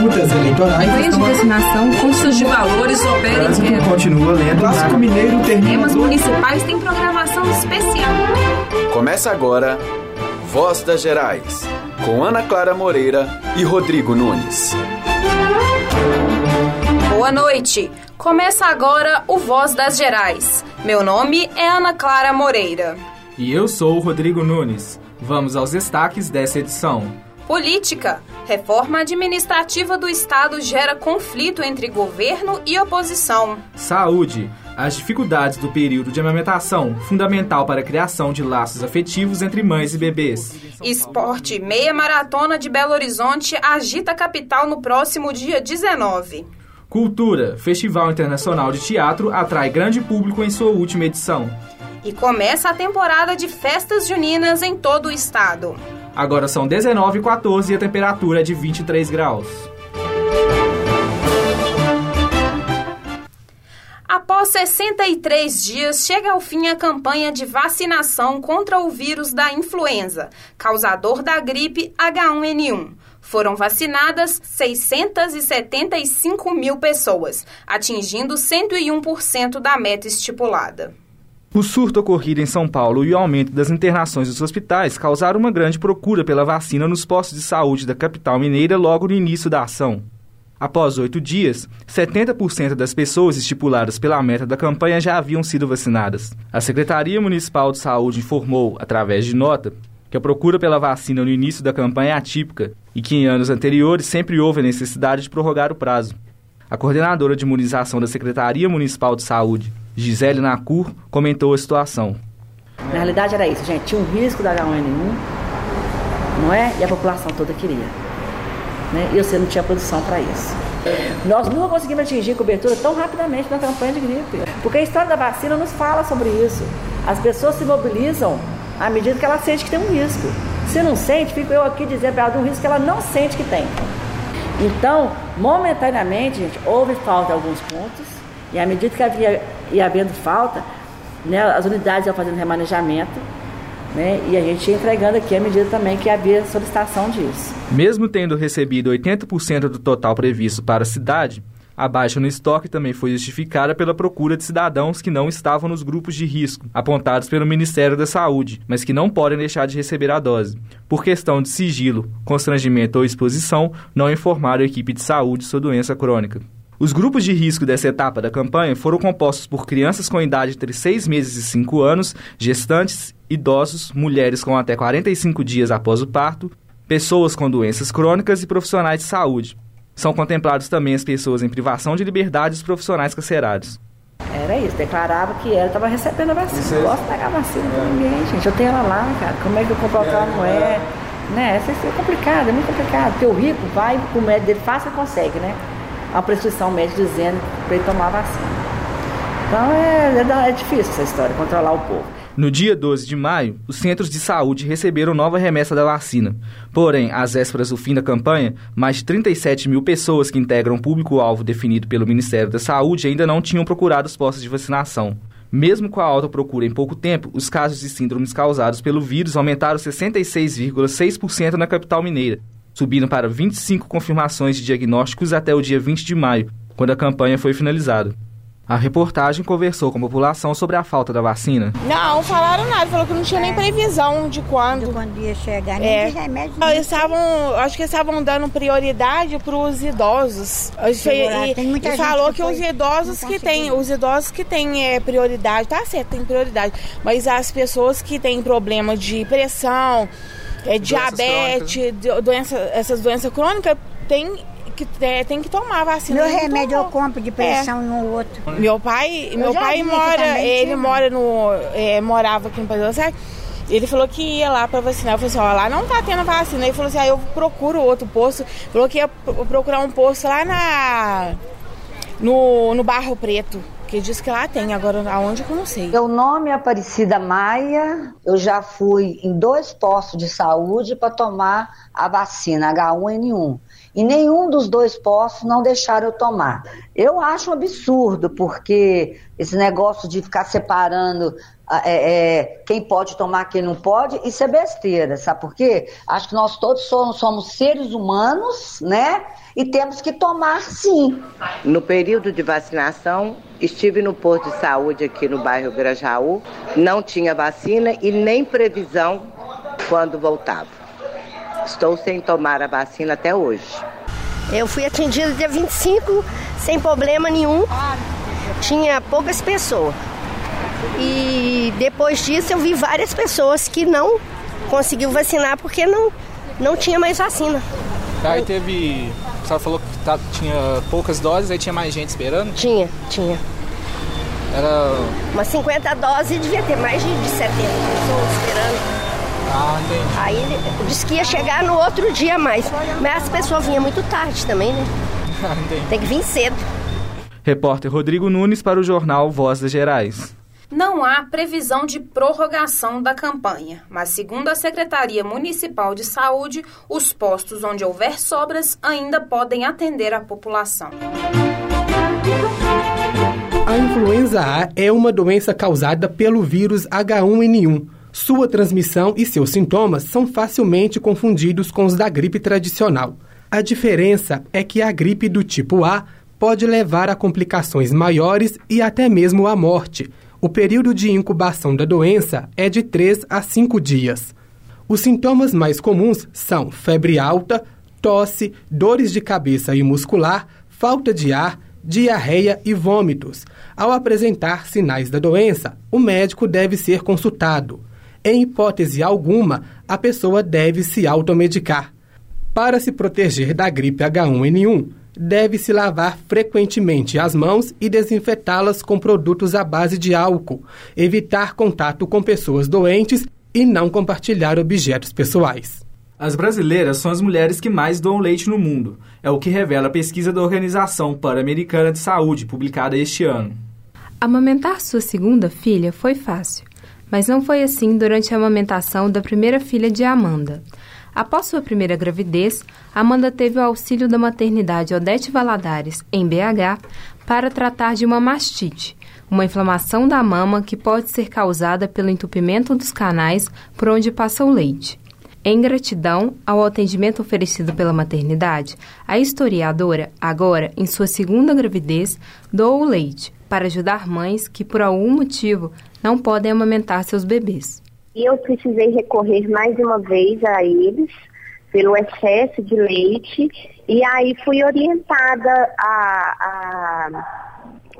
disputas eleitorais. Campanha de vacinação, custos de valores operem Trânsito continua lento. Clássico Mineiro termina. Temas municipais têm programação especial. Começa agora Voz das Gerais, com Ana Clara Moreira e Rodrigo Nunes. Boa noite. Começa agora o Voz das Gerais. Meu nome é Ana Clara Moreira. E eu sou o Rodrigo Nunes. Vamos aos destaques dessa edição. Política. Reforma administrativa do Estado gera conflito entre governo e oposição. Saúde. As dificuldades do período de amamentação, fundamental para a criação de laços afetivos entre mães e bebês. Esporte. Meia maratona de Belo Horizonte agita a capital no próximo dia 19. Cultura. Festival Internacional de Teatro atrai grande público em sua última edição. E começa a temporada de festas juninas em todo o estado. Agora são 19 e 14 e a temperatura é de 23 graus. Após 63 dias, chega ao fim a campanha de vacinação contra o vírus da influenza, causador da gripe H1N1. Foram vacinadas 675 mil pessoas, atingindo 101% da meta estipulada. O surto ocorrido em São Paulo e o aumento das internações dos hospitais causaram uma grande procura pela vacina nos postos de saúde da capital mineira logo no início da ação. Após oito dias, 70% das pessoas estipuladas pela meta da campanha já haviam sido vacinadas. A Secretaria Municipal de Saúde informou, através de nota, que a procura pela vacina no início da campanha é atípica e que em anos anteriores sempre houve a necessidade de prorrogar o prazo. A coordenadora de imunização da Secretaria Municipal de Saúde, Gisele Nacur, comentou a situação. Na realidade era isso, gente. Tinha um risco da H1N1, não é? E a população toda queria. Né? E você não tinha produção para isso. Nós nunca conseguimos atingir cobertura tão rapidamente na campanha de gripe. Porque a história da vacina nos fala sobre isso. As pessoas se mobilizam à medida que ela sente que tem um risco. Se não sente, fico eu aqui dizendo para ela de um risco que ela não sente que tem. Então, momentaneamente, gente, houve falta em alguns pontos, e à medida que havia ia havendo falta, né, as unidades iam fazendo remanejamento, né, e a gente ia entregando aqui à medida também que havia solicitação disso. Mesmo tendo recebido 80% do total previsto para a cidade, a baixa no estoque também foi justificada pela procura de cidadãos que não estavam nos grupos de risco, apontados pelo Ministério da Saúde, mas que não podem deixar de receber a dose. Por questão de sigilo, constrangimento ou exposição, não informaram a equipe de saúde sua doença crônica. Os grupos de risco dessa etapa da campanha foram compostos por crianças com idade entre 6 meses e 5 anos, gestantes, idosos, mulheres com até 45 dias após o parto, pessoas com doenças crônicas e profissionais de saúde. São contemplados também as pessoas em privação de liberdade e os profissionais carcerados. Era isso, declarava que ela estava recebendo a vacina. Isso não posso pegar a vacina para ninguém, gente. Eu tenho ela lá, cara. Como é que eu compro ela não é? Né? Isso é complicado, é muito complicado. Porque o rico vai com o médico dele, fácil consegue, né? Uma prescrição médica dizendo para ele tomar a vacina. Então é, é, é difícil essa história, controlar o povo. No dia 12 de maio, os centros de saúde receberam nova remessa da vacina. Porém, às vésperas do fim da campanha, mais de 37 mil pessoas que integram o público-alvo definido pelo Ministério da Saúde ainda não tinham procurado os postos de vacinação. Mesmo com a alta procura em pouco tempo, os casos de síndromes causados pelo vírus aumentaram 66,6% na capital mineira, subindo para 25 confirmações de diagnósticos até o dia 20 de maio, quando a campanha foi finalizada. A reportagem conversou com a população sobre a falta da vacina. Não, falaram nada, falou que não tinha nem previsão de quando. De quando ia chegar, nem É. de remédio. Eles estavam, acho que eles estavam dando prioridade para os idosos. E, lá, e- tem muita e falou que que, foi- os idosos que têm, os idosos que têm é, prioridade, tá certo, tem prioridade. Mas as pessoas que têm problema de pressão, é, diabetes, do- doença, essas doenças crônicas, tem que, é, tem que tomar a vacina. Meu Ele não remédio eu compro de pressão no outro. Meu pai, meu pai mora, ele tinha. mora no, é, morava aqui no Padrão Certo. Ele falou que ia lá pra vacinar. Eu falei assim, ó, lá não tá tendo vacina. Ele falou assim, ah, eu procuro outro posto. Falou que ia pro- procurar um posto lá na no, no Barro Preto. Que diz que lá tem, agora aonde eu não sei. Meu nome é Aparecida Maia. Eu já fui em dois postos de saúde para tomar a vacina H1N1. E nenhum dos dois postos não deixaram eu tomar. Eu acho um absurdo, porque esse negócio de ficar separando ah, é, é, quem pode tomar, quem não pode, isso é besteira, sabe por quê? Acho que nós todos somos, somos seres humanos, né? E temos que tomar sim. No período de vacinação, estive no posto de saúde aqui no bairro Grajaú, não tinha vacina e nem previsão quando voltava. Estou sem tomar a vacina até hoje. Eu fui atendida dia 25 sem problema nenhum. Tinha poucas pessoas. E depois disso eu vi várias pessoas que não conseguiu vacinar porque não, não tinha mais vacina. Aí teve. A senhora falou que tá, tinha poucas doses, aí tinha mais gente esperando? Tinha, tinha. Era. Umas 50 doses e devia ter mais de, de 70 pessoas esperando. Ah, entendi. Aí ele disse que ia chegar no outro dia mais. Mas as pessoas vinham muito tarde também, né? entendi. Tem que vir cedo. Repórter Rodrigo Nunes para o jornal Voz das Gerais. Não há previsão de prorrogação da campanha, mas, segundo a Secretaria Municipal de Saúde, os postos onde houver sobras ainda podem atender a população. A influenza A é uma doença causada pelo vírus H1N1. Sua transmissão e seus sintomas são facilmente confundidos com os da gripe tradicional. A diferença é que a gripe do tipo A pode levar a complicações maiores e até mesmo à morte o período de incubação da doença é de 3 a 5 dias. Os sintomas mais comuns são febre alta, tosse, dores de cabeça e muscular, falta de ar, diarreia e vômitos. Ao apresentar sinais da doença, o médico deve ser consultado. Em hipótese alguma, a pessoa deve se automedicar. Para se proteger da gripe H1N1, deve-se lavar frequentemente as mãos e desinfetá-las com produtos à base de álcool, evitar contato com pessoas doentes e não compartilhar objetos pessoais. As brasileiras são as mulheres que mais doam leite no mundo. É o que revela a pesquisa da Organização Pan-Americana de Saúde, publicada este ano. Amamentar sua segunda filha foi fácil, mas não foi assim durante a amamentação da primeira filha de Amanda. Após sua primeira gravidez, Amanda teve o auxílio da maternidade Odete Valadares, em BH, para tratar de uma mastite, uma inflamação da mama que pode ser causada pelo entupimento dos canais por onde passa o leite. Em gratidão ao atendimento oferecido pela maternidade, a historiadora, agora em sua segunda gravidez, doou o leite para ajudar mães que, por algum motivo, não podem amamentar seus bebês. E eu precisei recorrer mais uma vez a eles pelo excesso de leite e aí fui orientada a, a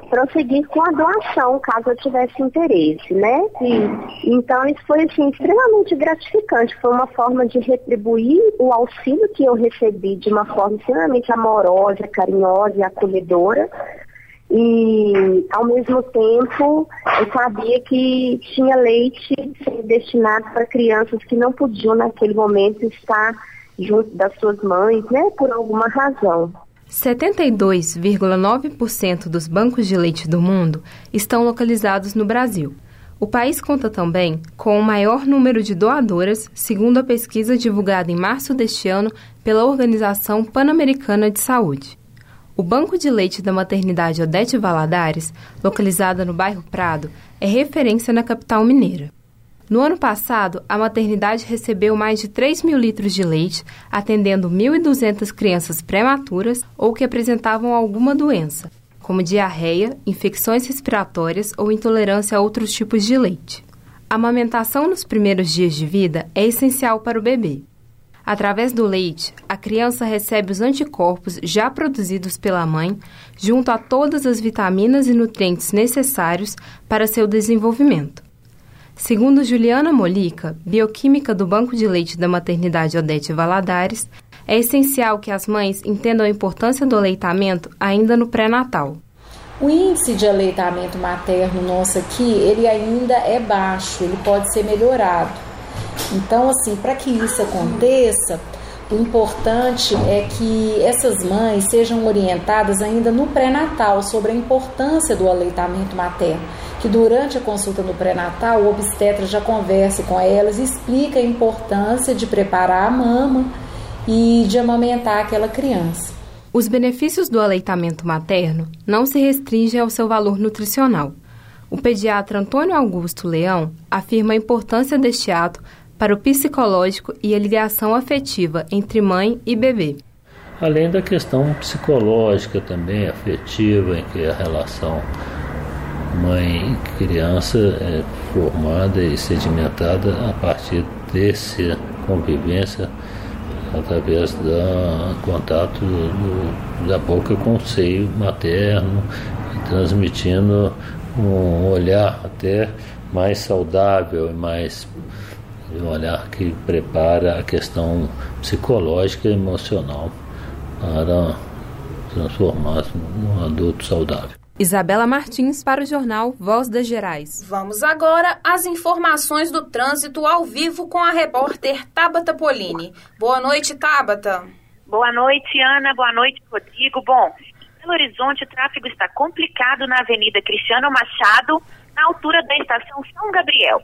prosseguir com a doação, caso eu tivesse interesse, né? E, então isso foi assim, extremamente gratificante. Foi uma forma de retribuir o auxílio que eu recebi de uma forma extremamente amorosa, carinhosa e acolhedora e ao mesmo tempo eu sabia que tinha leite destinado para crianças que não podiam naquele momento estar junto das suas mães, né, por alguma razão. 72,9% dos bancos de leite do mundo estão localizados no Brasil. O país conta também com o maior número de doadoras, segundo a pesquisa divulgada em março deste ano pela Organização Pan-Americana de Saúde. O Banco de Leite da Maternidade Odete Valadares, localizada no bairro Prado, é referência na capital mineira. No ano passado, a maternidade recebeu mais de 3 mil litros de leite, atendendo 1.200 crianças prematuras ou que apresentavam alguma doença, como diarreia, infecções respiratórias ou intolerância a outros tipos de leite. A amamentação nos primeiros dias de vida é essencial para o bebê. Através do leite, a criança recebe os anticorpos já produzidos pela mãe, junto a todas as vitaminas e nutrientes necessários para seu desenvolvimento. Segundo Juliana Molica, bioquímica do Banco de Leite da Maternidade Odete Valadares, é essencial que as mães entendam a importância do aleitamento ainda no pré-natal. O índice de aleitamento materno nosso aqui, ele ainda é baixo, ele pode ser melhorado. Então, assim, para que isso aconteça, o importante é que essas mães sejam orientadas ainda no pré-natal sobre a importância do aleitamento materno. Que durante a consulta no pré-natal, o obstetra já converse com elas e explica a importância de preparar a mama e de amamentar aquela criança. Os benefícios do aleitamento materno não se restringem ao seu valor nutricional. O pediatra Antônio Augusto Leão afirma a importância deste ato para o psicológico e a ligação afetiva entre mãe e bebê. além da questão psicológica também, afetiva, em que a relação mãe-criança é formada e sedimentada a partir dessa convivência através do contato do, da boca com o seio materno, transmitindo um olhar até mais saudável e mais um olhar que prepara a questão psicológica e emocional para transformar-se num adulto saudável. Isabela Martins para o jornal Voz das Gerais. Vamos agora às informações do trânsito ao vivo com a repórter Tabata Polini. Boa noite, Tabata. Boa noite, Ana. Boa noite, Rodrigo. Bom, em Belo Horizonte o tráfego está complicado na Avenida Cristiano Machado, na altura da estação São Gabriel.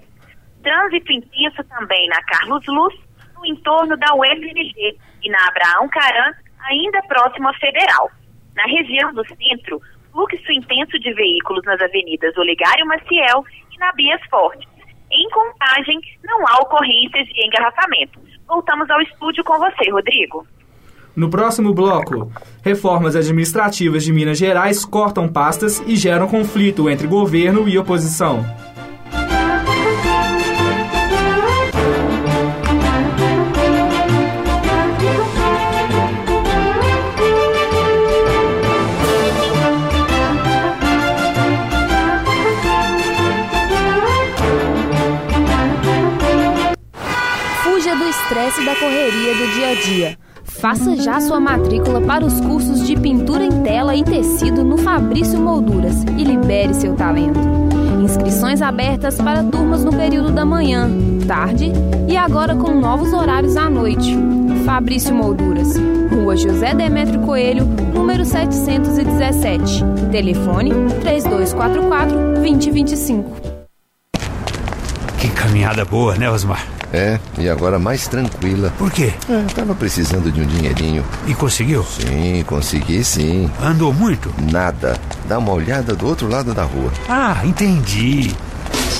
Trânsito intenso também na Carlos Luz, no entorno da UFMG e na Abraão Caran, ainda próximo à Federal. Na região do centro, fluxo intenso de veículos nas avenidas Olegário Maciel e na Bias Forte. Em contagem, não há ocorrências de engarrafamento. Voltamos ao estúdio com você, Rodrigo. No próximo bloco, reformas administrativas de Minas Gerais cortam pastas e geram conflito entre governo e oposição. Da correria do dia a dia. Faça já sua matrícula para os cursos de pintura em tela e tecido no Fabrício Molduras e libere seu talento. Inscrições abertas para turmas no período da manhã, tarde e agora com novos horários à noite. Fabrício Molduras, Rua José Demetrio Coelho, número 717. Telefone 3244 2025. Que caminhada boa, né, Osmar? É, e agora mais tranquila. Por quê? É, tava precisando de um dinheirinho. E conseguiu? Sim, consegui sim. Andou muito? Nada. Dá uma olhada do outro lado da rua. Ah, entendi.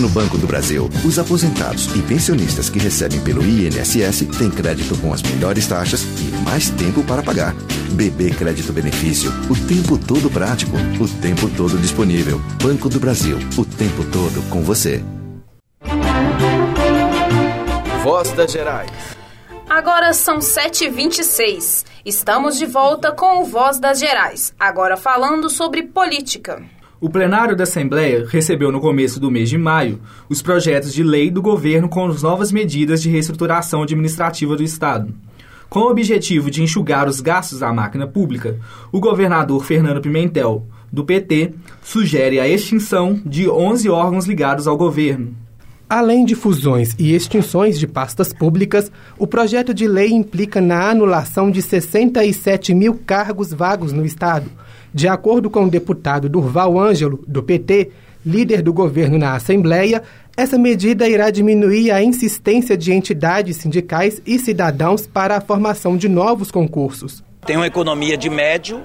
No Banco do Brasil, os aposentados e pensionistas que recebem pelo INSS têm crédito com as melhores taxas e mais tempo para pagar. BB Crédito Benefício, o tempo todo prático, o tempo todo disponível. Banco do Brasil, o tempo todo com você. Voz das Gerais. Agora são 7h26. Estamos de volta com o Voz das Gerais, agora falando sobre política. O plenário da Assembleia recebeu no começo do mês de maio os projetos de lei do governo com as novas medidas de reestruturação administrativa do Estado. Com o objetivo de enxugar os gastos da máquina pública, o governador Fernando Pimentel, do PT, sugere a extinção de 11 órgãos ligados ao governo. Além de fusões e extinções de pastas públicas, o projeto de lei implica na anulação de 67 mil cargos vagos no Estado. De acordo com o deputado Durval Ângelo, do PT, líder do governo na Assembleia, essa medida irá diminuir a insistência de entidades sindicais e cidadãos para a formação de novos concursos. Tem uma economia de médio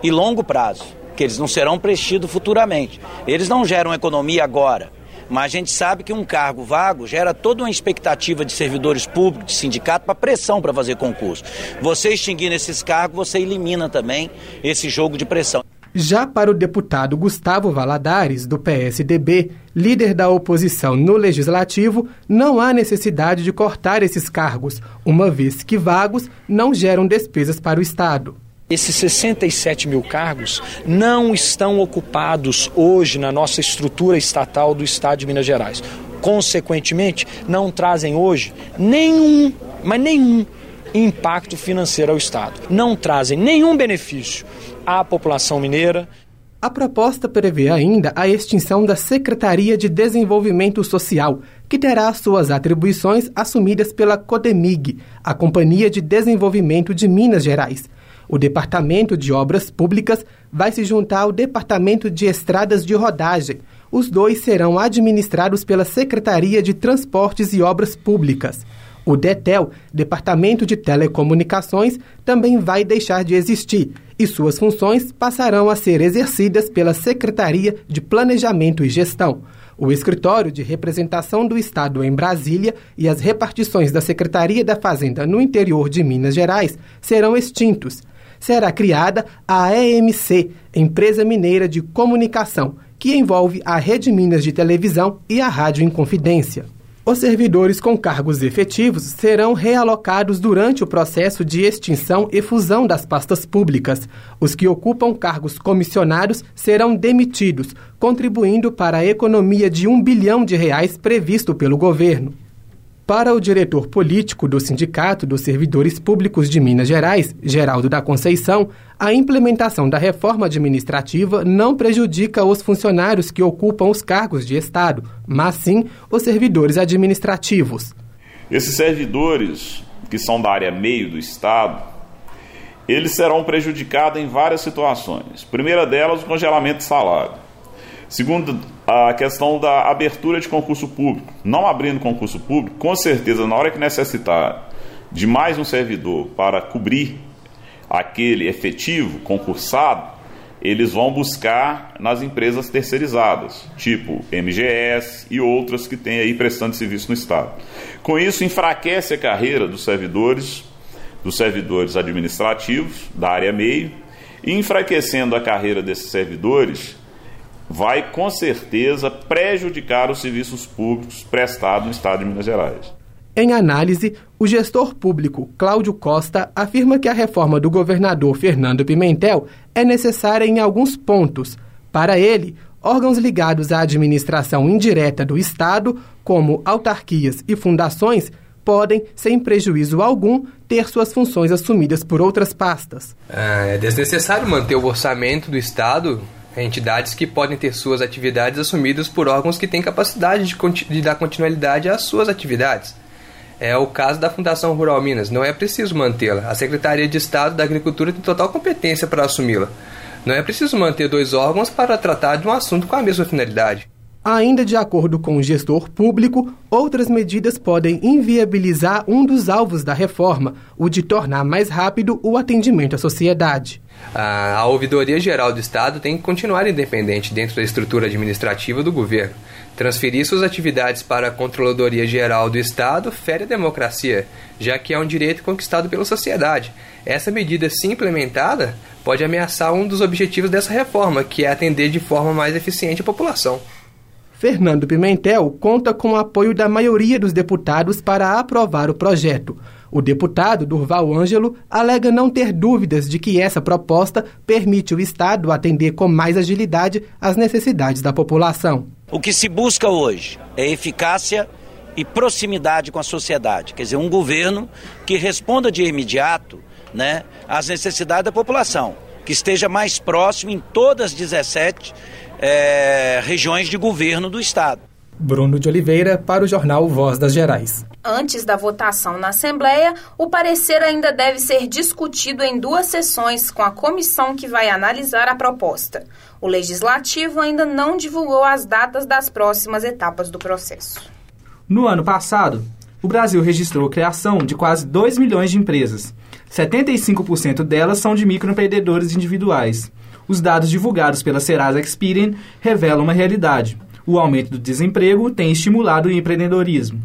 e longo prazo, que eles não serão preenchidos futuramente. Eles não geram economia agora mas a gente sabe que um cargo vago gera toda uma expectativa de servidores públicos, de sindicato, para pressão para fazer concurso. Você extinguindo esses cargos, você elimina também esse jogo de pressão. Já para o deputado Gustavo Valadares, do PSDB, líder da oposição no Legislativo, não há necessidade de cortar esses cargos, uma vez que vagos não geram despesas para o Estado. Esses 67 mil cargos não estão ocupados hoje na nossa estrutura estatal do Estado de Minas Gerais. Consequentemente, não trazem hoje nenhum, mas nenhum impacto financeiro ao Estado. Não trazem nenhum benefício à população mineira. A proposta prevê ainda a extinção da Secretaria de Desenvolvimento Social, que terá suas atribuições assumidas pela CODEMIG, a Companhia de Desenvolvimento de Minas Gerais o Departamento de Obras Públicas vai se juntar ao Departamento de Estradas de Rodagem. Os dois serão administrados pela Secretaria de Transportes e Obras Públicas. O DETEL, Departamento de Telecomunicações, também vai deixar de existir e suas funções passarão a ser exercidas pela Secretaria de Planejamento e Gestão. O escritório de representação do Estado em Brasília e as repartições da Secretaria da Fazenda no interior de Minas Gerais serão extintos. Será criada a EMC, Empresa Mineira de Comunicação, que envolve a Rede Minas de Televisão e a Rádio Inconfidência. Os servidores com cargos efetivos serão realocados durante o processo de extinção e fusão das pastas públicas. Os que ocupam cargos comissionados serão demitidos, contribuindo para a economia de um bilhão de reais previsto pelo governo. Para o diretor político do Sindicato dos Servidores Públicos de Minas Gerais, Geraldo da Conceição, a implementação da reforma administrativa não prejudica os funcionários que ocupam os cargos de Estado, mas sim os servidores administrativos. Esses servidores, que são da área meio do Estado, eles serão prejudicados em várias situações. Primeira delas, o congelamento de salário. Segundo, a questão da abertura de concurso público. Não abrindo concurso público, com certeza, na hora que necessitar de mais um servidor para cobrir aquele efetivo concursado, eles vão buscar nas empresas terceirizadas, tipo MGS e outras que têm aí prestando serviço no Estado. Com isso, enfraquece a carreira dos servidores, dos servidores administrativos da área meio, e enfraquecendo a carreira desses servidores, vai com certeza prejudicar os serviços públicos prestados no estado de Minas Gerais. Em análise, o gestor público Cláudio Costa afirma que a reforma do governador Fernando Pimentel é necessária em alguns pontos. Para ele, órgãos ligados à administração indireta do Estado, como autarquias e fundações, podem, sem prejuízo algum, ter suas funções assumidas por outras pastas. É desnecessário manter o orçamento do Estado entidades que podem ter suas atividades assumidas por órgãos que têm capacidade de, de, dar continuidade às suas atividades. É o caso da Fundação Rural Minas, não é preciso mantê-la. A Secretaria de Estado da Agricultura tem total competência para assumi-la. Não é preciso manter dois órgãos para tratar de um assunto com a mesma finalidade. Ainda de acordo com o gestor público, outras medidas podem inviabilizar um dos alvos da reforma, o de tornar mais rápido o atendimento à sociedade. A Ouvidoria Geral do Estado tem que continuar independente dentro da estrutura administrativa do governo. Transferir suas atividades para a Controladoria Geral do Estado fere a democracia, já que é um direito conquistado pela sociedade. Essa medida, se implementada, pode ameaçar um dos objetivos dessa reforma, que é atender de forma mais eficiente a população. Fernando Pimentel conta com o apoio da maioria dos deputados para aprovar o projeto. O deputado Durval Ângelo alega não ter dúvidas de que essa proposta permite o Estado atender com mais agilidade às necessidades da população. O que se busca hoje é eficácia e proximidade com a sociedade, quer dizer, um governo que responda de imediato né, às necessidades da população, que esteja mais próximo em todas as 17 é, regiões de governo do Estado. Bruno de Oliveira, para o jornal Voz das Gerais. Antes da votação na Assembleia, o parecer ainda deve ser discutido em duas sessões com a comissão que vai analisar a proposta. O Legislativo ainda não divulgou as datas das próximas etapas do processo. No ano passado, o Brasil registrou a criação de quase 2 milhões de empresas. 75% delas são de microempreendedores individuais. Os dados divulgados pela Serasa Experian revelam uma realidade. O aumento do desemprego tem estimulado o empreendedorismo.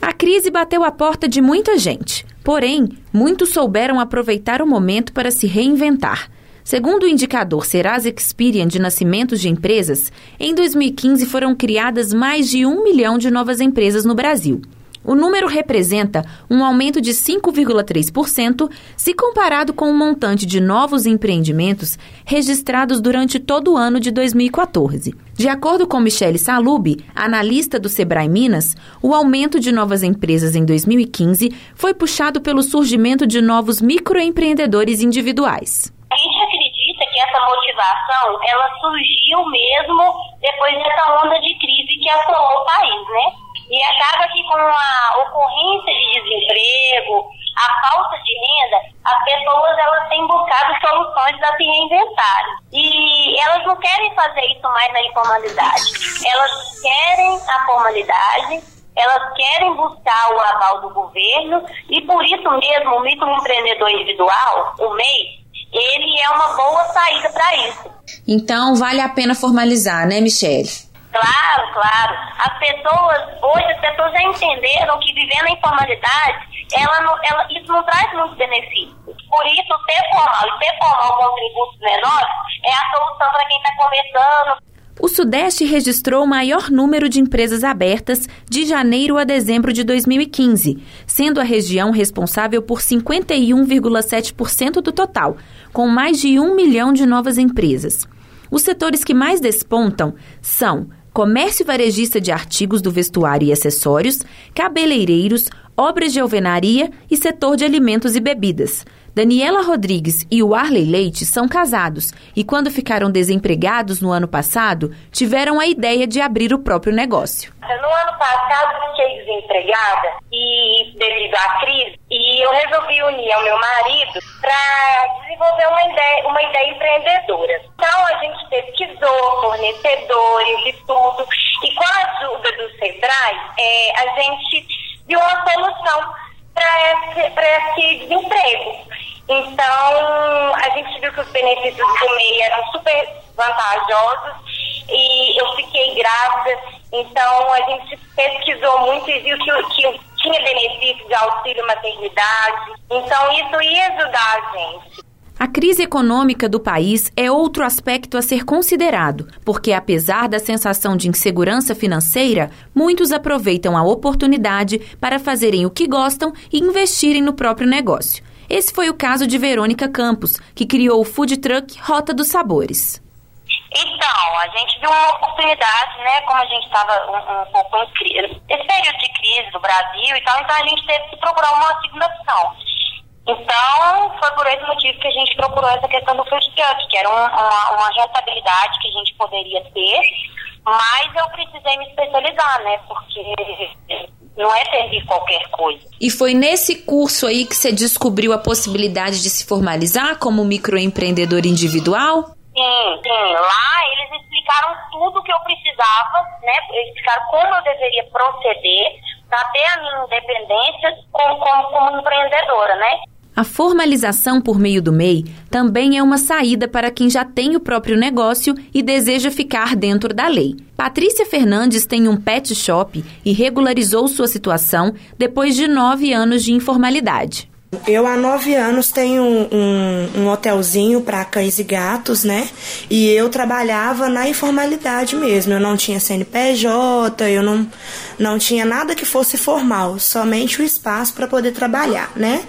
A crise bateu a porta de muita gente. Porém, muitos souberam aproveitar o momento para se reinventar. Segundo o indicador Serasa Experian de nascimentos de empresas, em 2015 foram criadas mais de um milhão de novas empresas no Brasil. O número representa um aumento de 5,3% se comparado com o montante de novos empreendimentos registrados durante todo o ano de 2014. De acordo com Michele Salub, analista do Sebrae Minas, o aumento de novas empresas em 2015 foi puxado pelo surgimento de novos microempreendedores individuais. A gente acredita que essa motivação ela surgiu mesmo depois dessa onda de crise que assolou o país, né? E acaba que com a ocorrência de desemprego, a falta de renda, as pessoas elas têm buscado soluções para se reinventarem. E elas não querem fazer isso mais na informalidade. Elas querem a formalidade, elas querem buscar o aval do governo e por isso mesmo o microempreendedor individual, o MEI, ele é uma boa saída para isso. Então vale a pena formalizar, né, Michele? Claro, claro. As pessoas, hoje as pessoas já entenderam que vivendo na informalidade, ela não, ela, isso não traz muitos benefícios. Por isso, ter formal e ter formal com tributos menores é a solução para quem está começando. O Sudeste registrou o maior número de empresas abertas de janeiro a dezembro de 2015, sendo a região responsável por 51,7% do total, com mais de um milhão de novas empresas. Os setores que mais despontam são comércio varejista de artigos do vestuário e acessórios, cabeleireiros, obras de alvenaria e setor de alimentos e bebidas. Daniela Rodrigues e o Arley Leite são casados e, quando ficaram desempregados no ano passado, tiveram a ideia de abrir o próprio negócio. No ano passado, fiquei desempregada e devido à crise, e eu resolvi unir ao meu marido para desenvolver uma ideia, uma ideia empreendedora. Então, a gente pesquisou fornecedores e tudo, e com a ajuda do Sebrae, é, a gente viu uma solução para esse, esse desemprego. Então, a gente viu que os benefícios do MEI eram super vantajosos e eu fiquei grávida. Então, a gente pesquisou muito e viu que, que tinha benefício de auxílio maternidade. Então, isso ia ajudar a gente. A crise econômica do país é outro aspecto a ser considerado, porque apesar da sensação de insegurança financeira, muitos aproveitam a oportunidade para fazerem o que gostam e investirem no próprio negócio. Esse foi o caso de Verônica Campos, que criou o food truck Rota dos Sabores. Então, a gente viu uma oportunidade, né? Como a gente estava um, um, pouco em crise, esse período de crise do Brasil e tal, então a gente teve que procurar uma segunda opção. Então, foi por esse motivo que a gente procurou essa questão do food truck, que era uma, uma, uma rentabilidade que a gente poderia ter, mas eu precisei me especializar, né? Porque não é servir qualquer coisa. E foi nesse curso aí que você descobriu a possibilidade de se formalizar como microempreendedor individual? Sim, sim. Lá eles explicaram tudo o que eu precisava, né? Eles explicaram como eu deveria proceder para ter a minha independência como, como, como empreendedora, né? A formalização por meio do MEI também é uma saída para quem já tem o próprio negócio e deseja ficar dentro da lei. Patrícia Fernandes tem um pet shop e regularizou sua situação depois de nove anos de informalidade. Eu há nove anos tenho um, um, hotelzinho para cães e gatos, né? E eu trabalhava na informalidade mesmo. Eu não tinha CNPJ, eu não, não tinha nada que fosse formal, somente o espaço para poder trabalhar, né?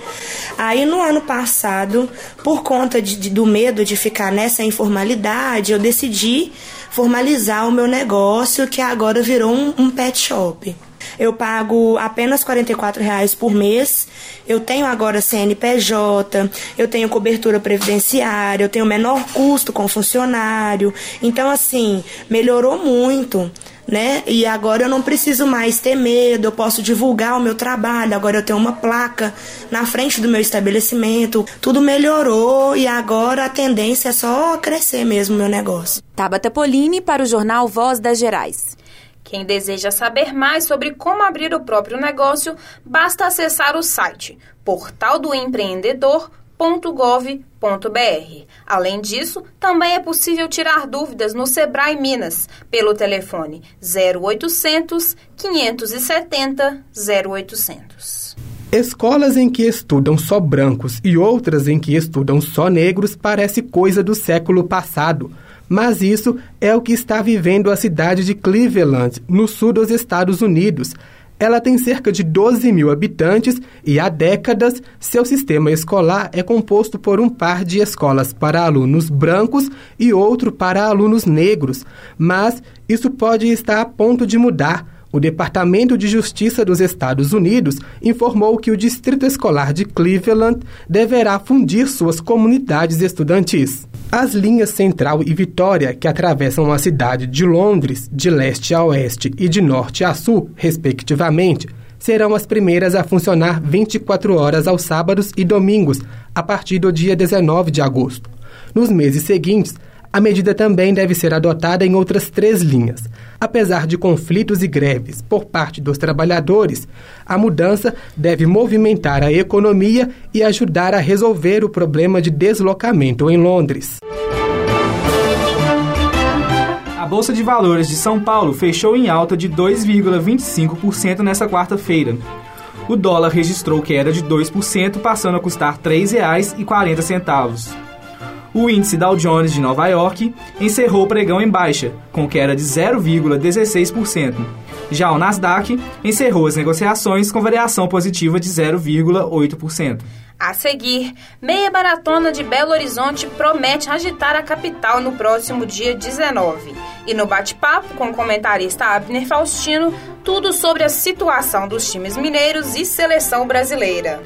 Aí no ano passado, por conta de, de, do medo de ficar nessa informalidade, eu decidi formalizar o meu negócio, que agora virou um, um pet shop. Eu pago apenas R$ reais por mês. Eu tenho agora CNPJ, eu tenho cobertura previdenciária, eu tenho menor custo com funcionário. Então, assim, melhorou muito. Né? E agora eu não preciso mais ter medo, eu posso divulgar o meu trabalho. Agora eu tenho uma placa na frente do meu estabelecimento. Tudo melhorou e agora a tendência é só crescer mesmo o meu negócio. Tabata Polini para o jornal Voz das Gerais. Quem deseja saber mais sobre como abrir o próprio negócio, basta acessar o site portaldoempreendedor.gov.br. Além disso, também é possível tirar dúvidas no Sebrae Minas pelo telefone 0800 570 0800. Escolas em que estudam só brancos e outras em que estudam só negros parece coisa do século passado. Mas isso é o que está vivendo a cidade de Cleveland, no sul dos Estados Unidos. Ela tem cerca de 12 mil habitantes e há décadas seu sistema escolar é composto por um par de escolas para alunos brancos e outro para alunos negros. Mas isso pode estar a ponto de mudar. O Departamento de Justiça dos Estados Unidos informou que o Distrito Escolar de Cleveland deverá fundir suas comunidades estudantis. As linhas Central e Vitória, que atravessam a cidade de Londres de leste a oeste e de norte a sul, respectivamente, serão as primeiras a funcionar 24 horas aos sábados e domingos, a partir do dia 19 de agosto. Nos meses seguintes, a medida também deve ser adotada em outras três linhas. Apesar de conflitos e greves por parte dos trabalhadores, a mudança deve movimentar a economia e ajudar a resolver o problema de deslocamento em Londres. Bolsa de Valores de São Paulo fechou em alta de 2,25% nesta quarta-feira. O dólar registrou queda de 2%, passando a custar R$ 3,40. O índice Dow Jones de Nova York encerrou o pregão em baixa, com queda de 0,16%. Já o Nasdaq encerrou as negociações com variação positiva de 0,8%. A seguir, meia maratona de Belo Horizonte promete agitar a capital no próximo dia 19. E no bate-papo com o comentarista Abner Faustino, tudo sobre a situação dos times mineiros e seleção brasileira.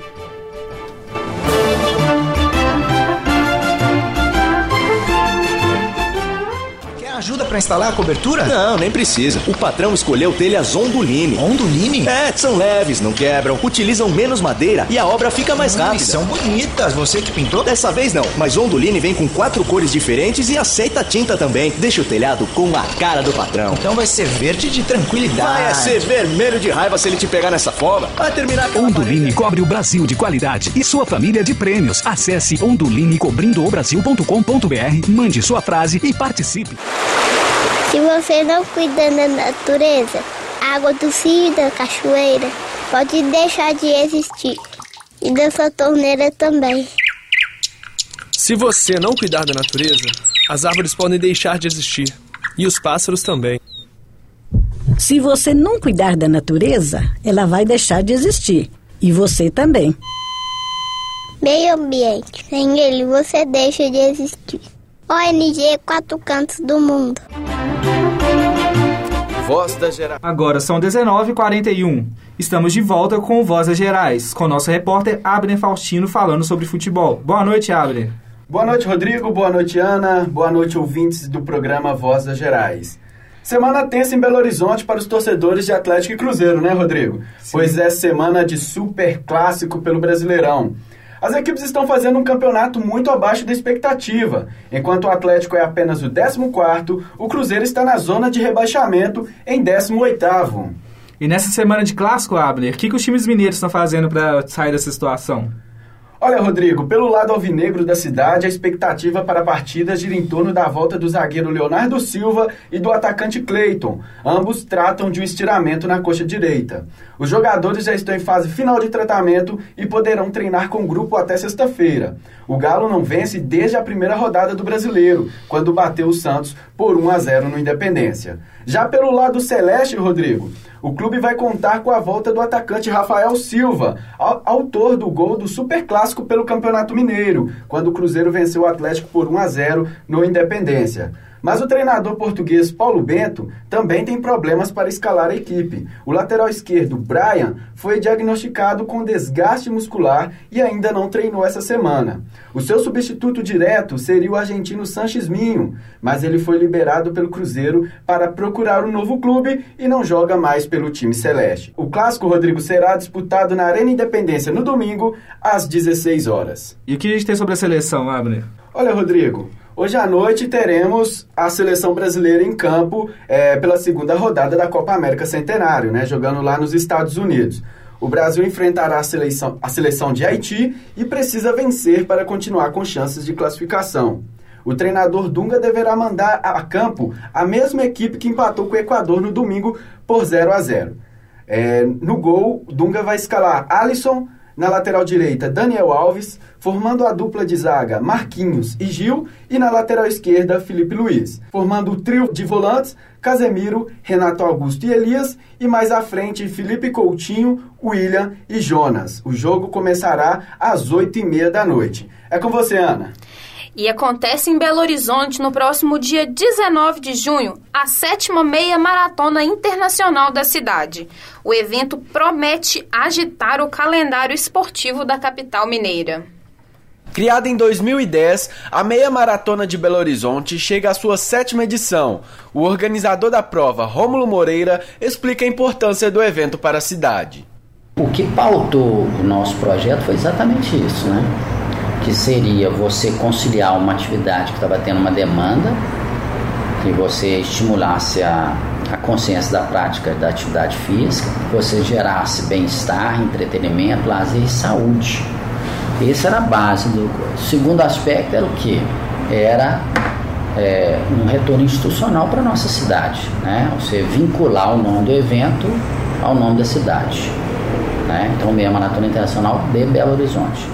Ajuda para instalar a cobertura? Não, nem precisa. O patrão escolheu telhas Onduline. Onduline? É, são leves, não quebram, utilizam menos madeira e a obra fica mais hum, rápida. São bonitas. Você que pintou? Dessa vez não, mas Onduline vem com quatro cores diferentes e aceita tinta também. Deixa o telhado com a cara do patrão. Então vai ser verde de tranquilidade. Vai é ser vermelho de raiva se ele te pegar nessa forma. Vai terminar com Onduline cobre o Brasil de qualidade e sua família de prêmios. Acesse ondulinecobrindoobrasil.com.br, mande sua frase e participe. Se você não cuidar da natureza, a água do rio e da cachoeira pode deixar de existir. E da sua torneira também. Se você não cuidar da natureza, as árvores podem deixar de existir. E os pássaros também. Se você não cuidar da natureza, ela vai deixar de existir. E você também. Meio ambiente. Sem ele, você deixa de existir. ONG Quatro Cantos do Mundo. Voz das Gerais. Agora são 19h41. Estamos de volta com Voz das Gerais, com nosso repórter Abner Faustino falando sobre futebol. Boa noite, Abner. Boa noite, Rodrigo. Boa noite, Ana. Boa noite, ouvintes do programa Voz das Gerais. Semana tensa em Belo Horizonte para os torcedores de Atlético e Cruzeiro, né, Rodrigo? Sim. Pois é semana de super clássico pelo Brasileirão. As equipes estão fazendo um campeonato muito abaixo da expectativa. Enquanto o Atlético é apenas o 14º, o Cruzeiro está na zona de rebaixamento em 18º. E nessa semana de clássico, Abner, o que, que os times mineiros estão fazendo para sair dessa situação? Olha, Rodrigo, pelo lado alvinegro da cidade, a expectativa para a partida gira em torno da volta do zagueiro Leonardo Silva e do atacante Cleiton. Ambos tratam de um estiramento na coxa direita. Os jogadores já estão em fase final de tratamento e poderão treinar com o grupo até sexta-feira. O Galo não vence desde a primeira rodada do Brasileiro, quando bateu o Santos por 1 a 0 no Independência. Já pelo lado celeste, Rodrigo, o clube vai contar com a volta do atacante Rafael Silva, autor do gol do Superclássico pelo Campeonato Mineiro, quando o Cruzeiro venceu o Atlético por 1 a 0 no Independência. Mas o treinador português Paulo Bento também tem problemas para escalar a equipe. O lateral esquerdo, Brian, foi diagnosticado com desgaste muscular e ainda não treinou essa semana. O seu substituto direto seria o argentino Sanches Minho, mas ele foi liberado pelo Cruzeiro para procurar um novo clube e não joga mais pelo time celeste. O clássico, Rodrigo, será disputado na Arena Independência no domingo, às 16 horas. E o que a gente tem sobre a seleção, Abner? Olha, Rodrigo, Hoje à noite teremos a seleção brasileira em campo é, pela segunda rodada da Copa América Centenário, né, jogando lá nos Estados Unidos. O Brasil enfrentará a seleção, a seleção de Haiti e precisa vencer para continuar com chances de classificação. O treinador Dunga deverá mandar a campo a mesma equipe que empatou com o Equador no domingo por 0 a 0. É, no gol, Dunga vai escalar Alisson, na lateral direita, Daniel Alves, formando a dupla de zaga Marquinhos e Gil, e na lateral esquerda, Felipe Luiz, formando o trio de volantes Casemiro, Renato Augusto e Elias, e mais à frente, Felipe Coutinho, William e Jonas. O jogo começará às oito e meia da noite. É com você, Ana e acontece em Belo Horizonte no próximo dia 19 de junho, a sétima meia maratona internacional da cidade. O evento promete agitar o calendário esportivo da capital mineira. Criada em 2010, a Meia Maratona de Belo Horizonte chega à sua sétima edição. O organizador da prova, Rômulo Moreira, explica a importância do evento para a cidade. O que pautou o nosso projeto foi exatamente isso, né? Que seria você conciliar uma atividade que estava tendo uma demanda, que você estimulasse a, a consciência da prática da atividade física, que você gerasse bem-estar, entretenimento, lazer e saúde. Essa era a base do. O segundo aspecto era o que? Era é, um retorno institucional para a nossa cidade. Né? Você vincular o nome do evento ao nome da cidade. Né? Então, meia maratona internacional de Belo Horizonte.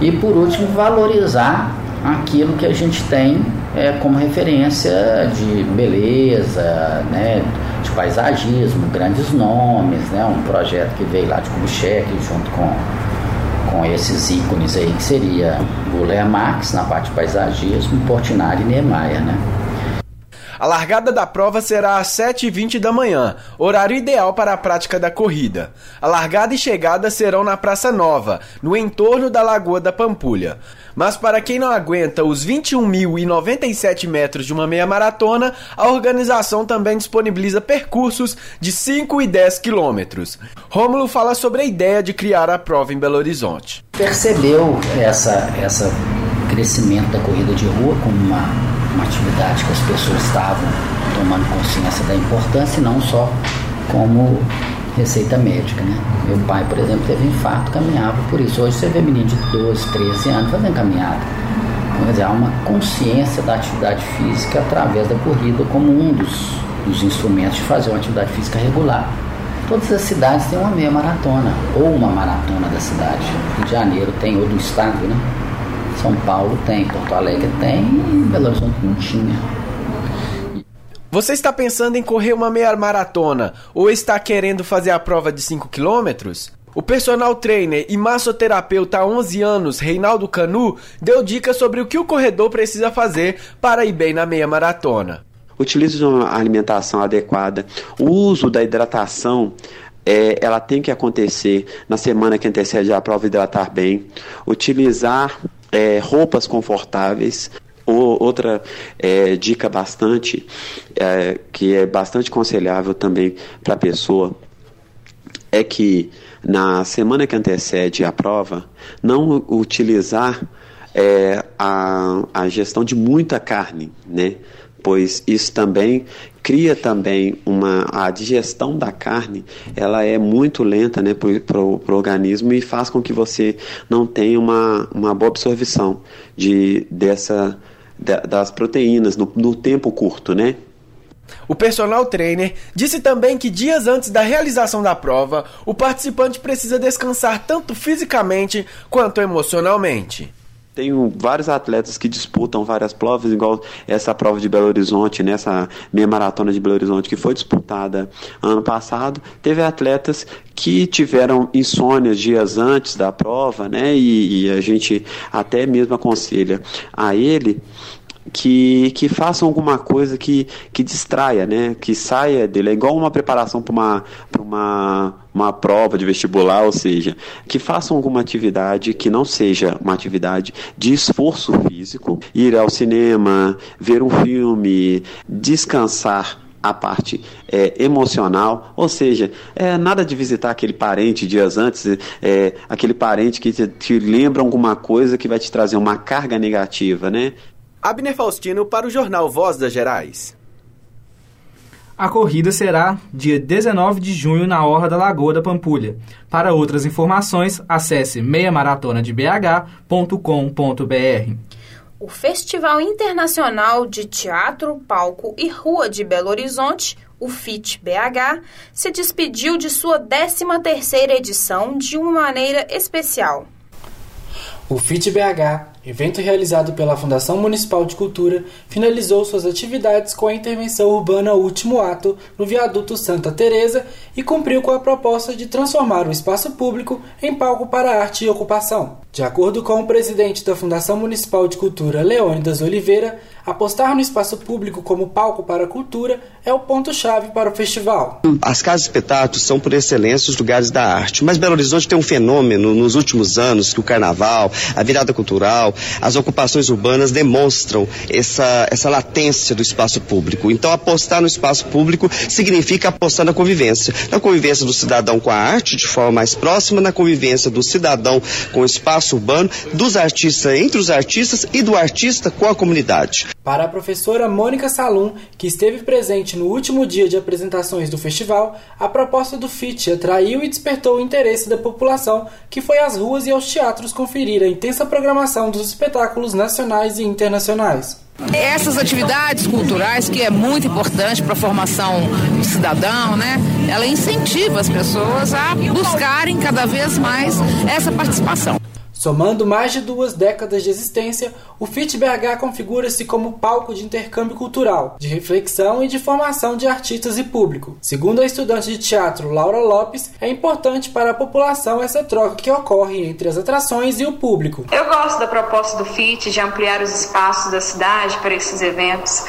E por último, valorizar aquilo que a gente tem é, como referência de beleza, né, de paisagismo, grandes nomes, né, um projeto que veio lá de Kubitschek junto com, com esses ícones aí, que seria Guller Marx na parte de paisagismo, Portinari e Niemeyer, né. A largada da prova será às 7h20 da manhã, horário ideal para a prática da corrida. A largada e chegada serão na Praça Nova, no entorno da Lagoa da Pampulha. Mas para quem não aguenta os 21.097 metros de uma meia maratona, a organização também disponibiliza percursos de 5 e 10 quilômetros. Rômulo fala sobre a ideia de criar a prova em Belo Horizonte. Percebeu essa, essa crescimento da corrida de rua como uma uma atividade que as pessoas estavam tomando consciência da importância e não só como receita médica, né? Meu pai, por exemplo, teve infarto, caminhava por isso. Hoje você vê menino de 12, 13 anos fazendo caminhada. Então, quer dizer, há uma consciência da atividade física através da corrida como um dos, dos instrumentos de fazer uma atividade física regular. Todas as cidades têm uma meia maratona, ou uma maratona da cidade. Rio de Janeiro tem, ou do estado, né? São Paulo tem, Porto Alegre tem e Belo Horizonte não tinha. Você está pensando em correr uma meia maratona ou está querendo fazer a prova de 5 quilômetros? O personal trainer e massoterapeuta há 11 anos, Reinaldo Canu, deu dicas sobre o que o corredor precisa fazer para ir bem na meia maratona. Utilize uma alimentação adequada, o uso da hidratação é, ela tem que acontecer na semana que antecede a prova hidratar bem, utilizar é, roupas confortáveis. Outra é, dica bastante, é, que é bastante aconselhável também para a pessoa, é que na semana que antecede a prova, não utilizar é, a, a gestão de muita carne, né? pois isso também cria também uma a digestão da carne ela é muito lenta né para o organismo e faz com que você não tenha uma, uma boa absorção de dessa das proteínas no, no tempo curto né o personal trainer disse também que dias antes da realização da prova, o participante precisa descansar tanto fisicamente quanto emocionalmente. Tenho vários atletas que disputam várias provas, igual essa prova de Belo Horizonte, nessa né, meia maratona de Belo Horizonte que foi disputada ano passado. Teve atletas que tiveram insônias dias antes da prova, né? E, e a gente até mesmo aconselha a ele que, que façam alguma coisa que, que distraia, né? Que saia dele. É igual uma preparação para uma, uma, uma prova de vestibular, ou seja, que façam alguma atividade que não seja uma atividade de esforço físico, ir ao cinema, ver um filme, descansar a parte é, emocional, ou seja, é, nada de visitar aquele parente dias antes, é, aquele parente que te, te lembra alguma coisa que vai te trazer uma carga negativa, né? Abner Faustino para o jornal Voz das Gerais. A corrida será dia 19 de junho na Orla da Lagoa da Pampulha. Para outras informações, acesse meiamaratona.bh.com.br. O Festival Internacional de Teatro, Palco e Rua de Belo Horizonte, o FIT BH, se despediu de sua 13ª edição de uma maneira especial. O FIT BH evento realizado pela Fundação Municipal de Cultura, finalizou suas atividades com a intervenção urbana Último Ato no viaduto Santa Teresa e cumpriu com a proposta de transformar o espaço público em palco para arte e ocupação. De acordo com o presidente da Fundação Municipal de Cultura, Leônidas Oliveira, apostar no espaço público como palco para a cultura é o ponto-chave para o festival. As casas de espetáculos são, por excelência, os lugares da arte, mas Belo Horizonte tem um fenômeno nos últimos anos que o carnaval, a virada cultural, as ocupações urbanas demonstram essa, essa latência do espaço público. Então, apostar no espaço público significa apostar na convivência. Na convivência do cidadão com a arte de forma mais próxima, na convivência do cidadão com o espaço urbano, dos artistas entre os artistas e do artista com a comunidade. Para a professora Mônica Salum, que esteve presente no último dia de apresentações do festival, a proposta do FIT atraiu e despertou o interesse da população, que foi às ruas e aos teatros conferir a intensa programação dos dos espetáculos nacionais e internacionais. Essas atividades culturais, que é muito importante para a formação do cidadão, né? Ela incentiva as pessoas a buscarem cada vez mais essa participação. Somando mais de duas décadas de existência, o FIT BH configura-se como palco de intercâmbio cultural, de reflexão e de formação de artistas e público. Segundo a estudante de teatro Laura Lopes, é importante para a população essa troca que ocorre entre as atrações e o público. Eu gosto da proposta do FIT de ampliar os espaços da cidade para esses eventos,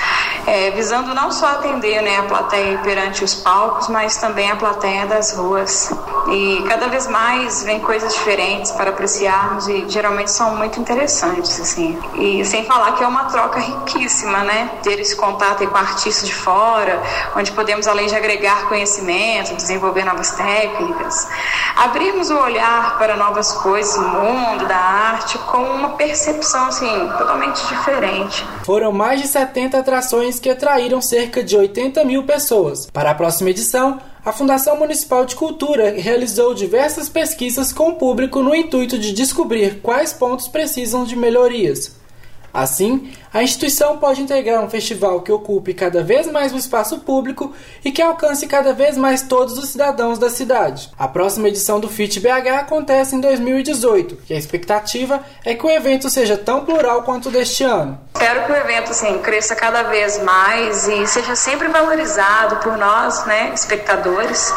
é, visando não só atender né, a plateia perante os palcos, mas também a plateia das ruas. E cada vez mais vem coisas diferentes para apreciarmos e geralmente são muito interessantes, assim. E sem falar que é uma troca riquíssima, né? Ter esse contato com artistas de fora, onde podemos, além de agregar conhecimento, desenvolver novas técnicas, abrirmos o olhar para novas coisas no mundo da arte com uma percepção, assim, totalmente diferente. Foram mais de 70 atrações que atraíram cerca de 80 mil pessoas. Para a próxima edição, a Fundação Municipal de Cultura realizou diversas pesquisas com o público no intuito de descobrir quais pontos precisam de melhorias. Assim, a instituição pode integrar um festival que ocupe cada vez mais o espaço público e que alcance cada vez mais todos os cidadãos da cidade. A próxima edição do FIT BH acontece em 2018 e a expectativa é que o evento seja tão plural quanto deste ano. Espero que o evento assim, cresça cada vez mais e seja sempre valorizado por nós, né, espectadores,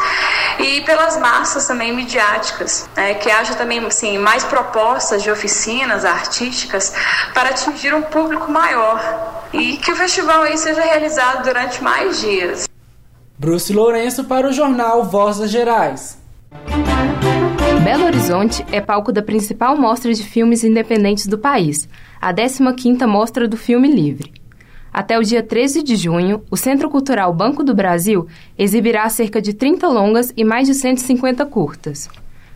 e pelas massas também midiáticas, né, que haja também assim, mais propostas de oficinas artísticas para atingir um público maior maior e que o festival aí seja realizado durante mais dias. Bruce Lourenço para o jornal Voz das Gerais. Belo Horizonte é palco da principal mostra de filmes independentes do país, a 15ª Mostra do Filme Livre. Até o dia 13 de junho, o Centro Cultural Banco do Brasil exibirá cerca de 30 longas e mais de 150 curtas.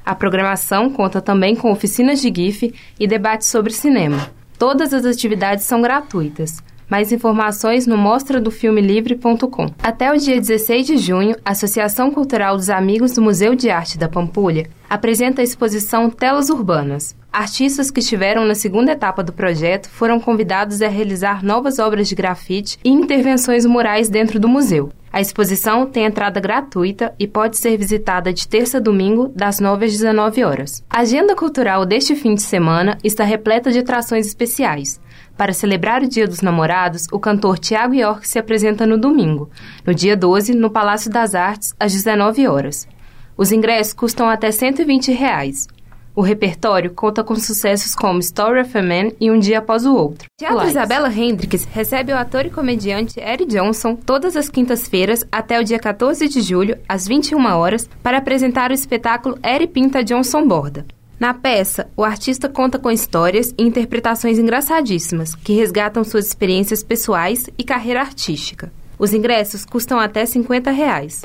A programação conta também com oficinas de GIF e debates sobre cinema. Todas as atividades são gratuitas. Mais informações no mostradofilmelivre.com. Até o dia 16 de junho, a Associação Cultural dos Amigos do Museu de Arte da Pampulha apresenta a exposição Telas Urbanas. Artistas que estiveram na segunda etapa do projeto foram convidados a realizar novas obras de grafite e intervenções murais dentro do museu. A exposição tem entrada gratuita e pode ser visitada de terça a domingo, das 9 às 19 horas. A agenda cultural deste fim de semana está repleta de atrações especiais. Para celebrar o Dia dos Namorados, o cantor Tiago York se apresenta no domingo, no dia 12, no Palácio das Artes, às 19 horas. Os ingressos custam até 120 reais. O repertório conta com sucessos como Story of a Man e Um Dia Após o Outro. Teatro Lights. Isabela Hendricks recebe o ator e comediante Eric Johnson todas as quintas-feiras até o dia 14 de julho, às 21 horas, para apresentar o espetáculo Eric Pinta Johnson Borda. Na peça, o artista conta com histórias e interpretações engraçadíssimas que resgatam suas experiências pessoais e carreira artística. Os ingressos custam até 50 reais.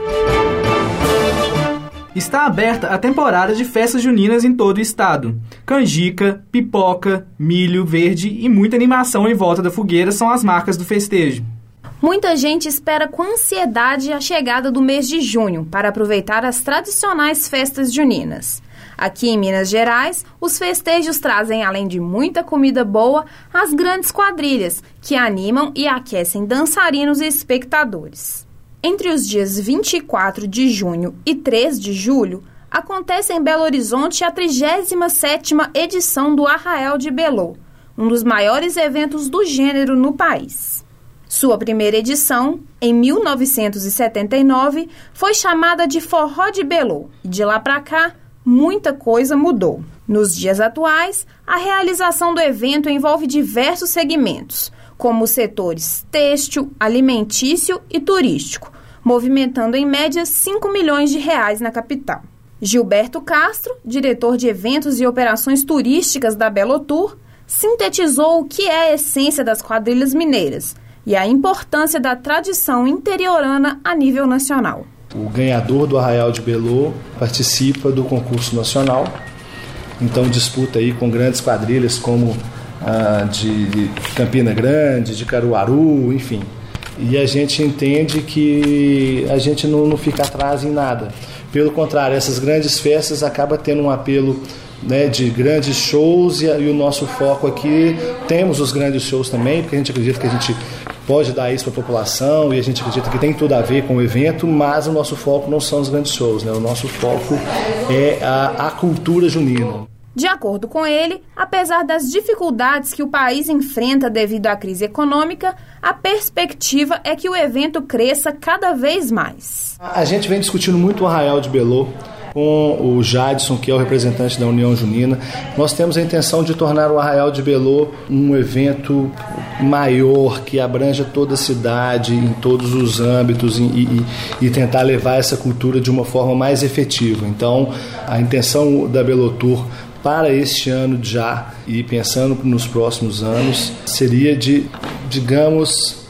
Está aberta a temporada de festas juninas em todo o estado. Canjica, pipoca, milho verde e muita animação em volta da fogueira são as marcas do festejo. Muita gente espera com ansiedade a chegada do mês de junho para aproveitar as tradicionais festas juninas. Aqui em Minas Gerais, os festejos trazem, além de muita comida boa, as grandes quadrilhas, que animam e aquecem dançarinos e espectadores. Entre os dias 24 de junho e 3 de julho, acontece em Belo Horizonte a 37ª edição do Arrael de Belo, um dos maiores eventos do gênero no país. Sua primeira edição, em 1979, foi chamada de Forró de Belo e de lá para cá muita coisa mudou. Nos dias atuais, a realização do evento envolve diversos segmentos, como os setores têxtil, alimentício e turístico, movimentando em média 5 milhões de reais na capital. Gilberto Castro, diretor de eventos e operações turísticas da Belotour, sintetizou o que é a essência das quadrilhas mineiras e a importância da tradição interiorana a nível nacional. O ganhador do Arraial de Belo participa do concurso nacional, então disputa aí com grandes quadrilhas como a de Campina Grande, de Caruaru, enfim. E a gente entende que a gente não, não fica atrás em nada. Pelo contrário, essas grandes festas acabam tendo um apelo né, de grandes shows e, e, o nosso foco aqui temos os grandes shows também, porque a gente acredita que a gente pode dar isso para a população e a gente acredita que tem tudo a ver com o evento, mas o nosso foco não são os grandes shows, né? o nosso foco é a, a cultura junina. De acordo com ele, apesar das dificuldades que o país enfrenta devido à crise econômica, a perspectiva é que o evento cresça cada vez mais. A gente vem discutindo muito o Arraial de Belô com o Jadson, que é o representante da União Junina. Nós temos a intenção de tornar o Arraial de Belô um evento maior, que abranja toda a cidade, em todos os âmbitos, e, e, e tentar levar essa cultura de uma forma mais efetiva. Então, a intenção da Belotour para este ano já e pensando nos próximos anos seria de, digamos,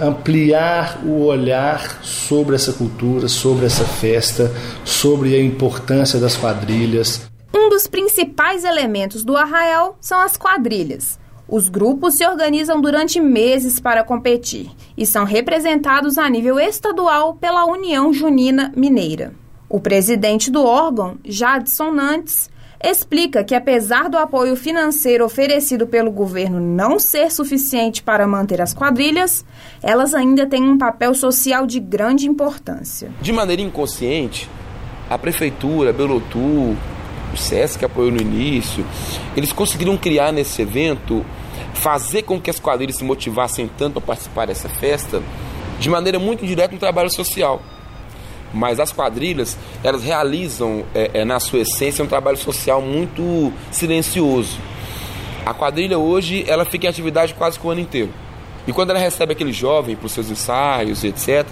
ampliar o olhar sobre essa cultura, sobre essa festa, sobre a importância das quadrilhas. Um dos principais elementos do arraial são as quadrilhas. Os grupos se organizam durante meses para competir e são representados a nível estadual pela União Junina Mineira. O presidente do órgão, Jadson Nantes, explica que, apesar do apoio financeiro oferecido pelo governo não ser suficiente para manter as quadrilhas, elas ainda têm um papel social de grande importância. De maneira inconsciente, a prefeitura, Belotu, o SESC que apoiou no início, eles conseguiram criar nesse evento, fazer com que as quadrilhas se motivassem tanto a participar dessa festa, de maneira muito direta no trabalho social mas as quadrilhas elas realizam é, é, na sua essência um trabalho social muito silencioso. A quadrilha hoje ela fica em atividade quase que o ano inteiro. E quando ela recebe aquele jovem para os seus ensaios etc.,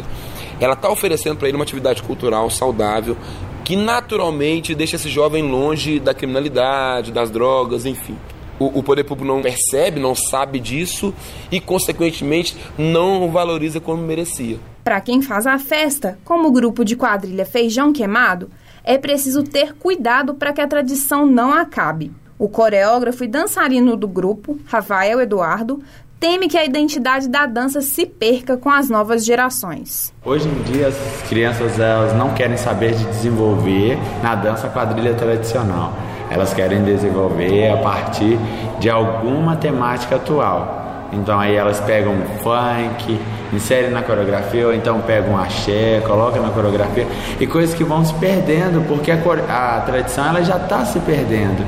ela está oferecendo para ele uma atividade cultural saudável que naturalmente deixa esse jovem longe da criminalidade, das drogas, enfim. O, o poder público não percebe, não sabe disso e, consequentemente, não valoriza como merecia. Para quem faz a festa, como o grupo de quadrilha Feijão Queimado, é preciso ter cuidado para que a tradição não acabe. O coreógrafo e dançarino do grupo, Rafael Eduardo, teme que a identidade da dança se perca com as novas gerações. Hoje em dia as crianças elas não querem saber de desenvolver na dança quadrilha tradicional. Elas querem desenvolver a partir de alguma temática atual. Então aí elas pegam funk, inserem na coreografia, ou então pegam axé, colocam na coreografia, e coisas que vão se perdendo, porque a, a tradição ela já está se perdendo.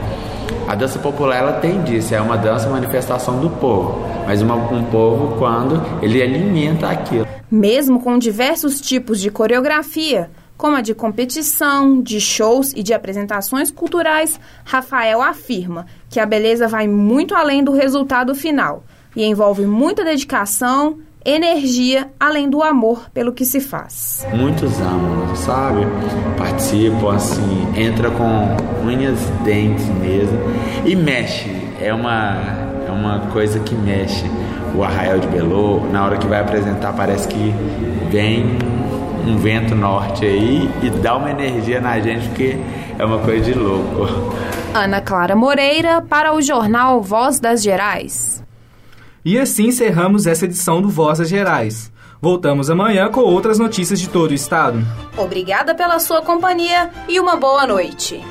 A dança popular ela tem disso, é uma dança manifestação do povo, mas uma, um povo quando ele alimenta aquilo. Mesmo com diversos tipos de coreografia, como a de competição, de shows e de apresentações culturais, Rafael afirma que a beleza vai muito além do resultado final e envolve muita dedicação, energia, além do amor pelo que se faz. Muitos amam, sabe? Participam assim, entra com unhas e dentes mesmo e mexe. É uma é uma coisa que mexe. O Arraial de Belô, na hora que vai apresentar, parece que vem um vento norte aí e dá uma energia na gente porque é uma coisa de louco. Ana Clara Moreira para o jornal Voz das Gerais. E assim encerramos essa edição do Vozes Gerais. Voltamos amanhã com outras notícias de todo o estado. Obrigada pela sua companhia e uma boa noite.